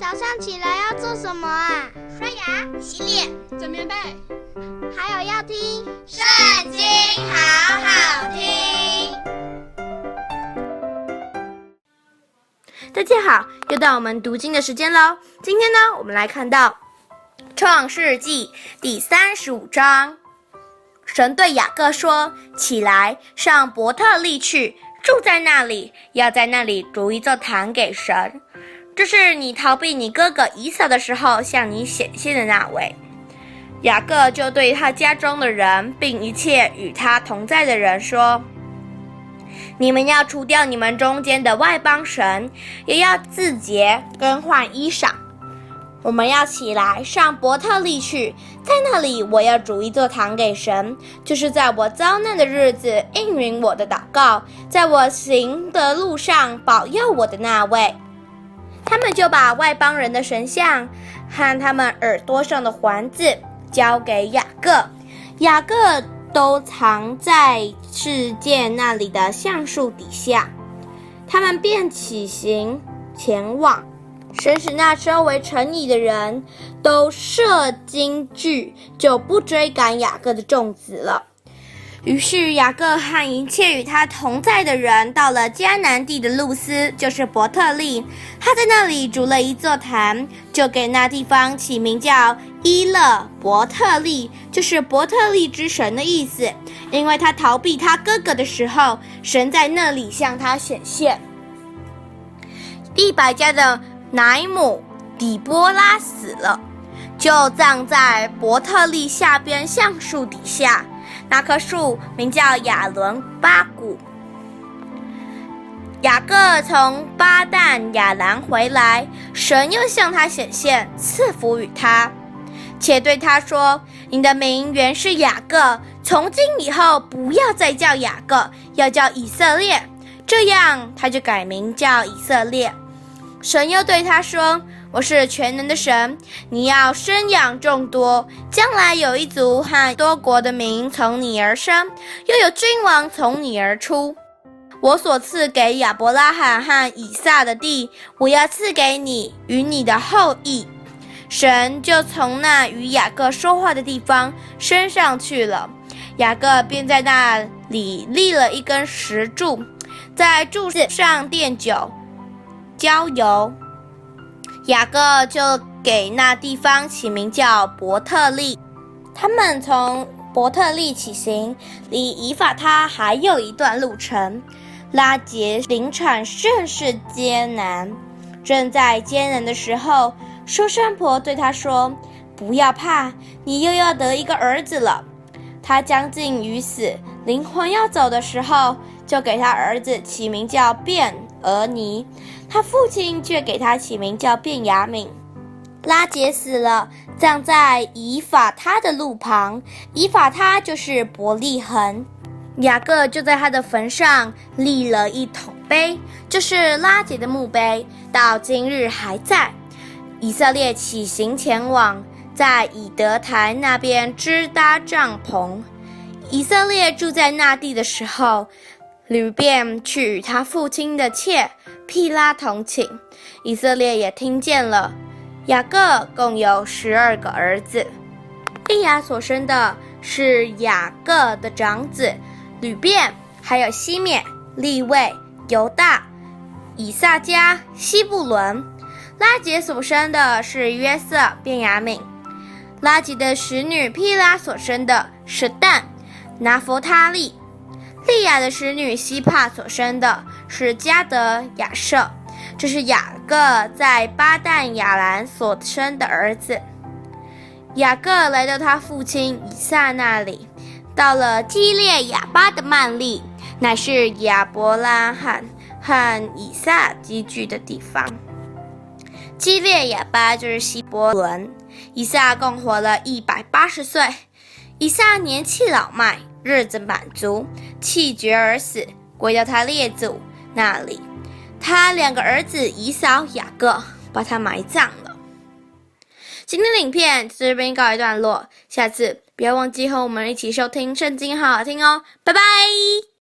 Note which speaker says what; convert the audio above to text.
Speaker 1: 早上起来要做什么啊？
Speaker 2: 刷牙、洗脸、
Speaker 3: 整棉被，
Speaker 1: 还有要听《
Speaker 2: 圣经》，好好听。
Speaker 4: 大家好，又到我们读经的时间喽。今天呢，我们来看到《创世纪》第三十五章。神对雅各说：“起来，上伯特利去。”住在那里，要在那里筑一座坛给神。这是你逃避你哥哥以扫的时候向你显现的那位。雅各就对他家中的人，并一切与他同在的人说：“你们要除掉你们中间的外邦神，也要自洁，更换衣裳。”我们要起来上伯特利去，在那里我要筑一座坛给神，就是在我遭难的日子应允我的祷告，在我行的路上保佑我的那位。他们就把外邦人的神像和他们耳朵上的环子交给雅各，雅各都藏在世界那里的橡树底下。他们便起行前往。神使那周围城里的人都设惊惧，就不追赶雅各的众子了。于是雅各和一切与他同在的人到了迦南地的路斯，就是伯特利。他在那里筑了一座坛，就给那地方起名叫伊勒伯特利，就是伯特利之神的意思。因为他逃避他哥哥的时候，神在那里向他显现。一百家的。乃母底波拉死了，就葬在伯特利下边橡树底下。那棵树名叫亚伦巴谷。雅各从巴旦亚兰回来，神又向他显现，赐福与他，且对他说：“你的名原是雅各，从今以后不要再叫雅各，要叫以色列。”这样，他就改名叫以色列。神又对他说：“我是全能的神，你要生养众多，将来有一族和多国的民从你而生，又有君王从你而出。我所赐给亚伯拉罕和以撒的地，我要赐给你与你的后裔。”神就从那与雅各说话的地方升上去了，雅各便在那里立了一根石柱，在柱子上奠酒。浇油，雅各就给那地方起名叫伯特利。他们从伯特利起行，离以法他还有一段路程。拉结临产甚是艰难，正在艰难的时候，收生婆对他说：“不要怕，你又要得一个儿子了。”他将近于死，灵魂要走的时候，就给他儿子起名叫便而尼。他父亲却给他起名叫便雅悯。拉杰死了，葬在以法他的路旁。以法他就是伯利恒。雅各就在他的坟上立了一桶碑，就是拉杰的墓碑，到今日还在。以色列起行前往，在以德台那边支搭帐篷。以色列住在那地的时候，吕便去与他父亲的妾。毗拉同寝，以色列也听见了。雅各共有十二个儿子，利亚所生的是雅各的长子吕便，还有西缅、利未、犹大、以萨迦、西布伦。拉结所生的是约瑟、便雅悯。拉结的使女毗拉所生的是但、拿弗他利。利亚的使女希帕所生的是加得、亚设，这是雅各在巴旦亚兰所生的儿子。雅各来到他父亲以撒那里，到了基列雅巴的曼利，乃是亚伯拉罕和以撒集聚的地方。基列雅巴就是希伯伦。以撒共活了一百八十岁。以撒年纪老迈。日子满足，气绝而死，归到他列祖那里。他两个儿子以扫、雅各把他埋葬了。今天的影片就这边告一段落，下次不要忘记和我们一起收听圣经，好好听哦，拜拜。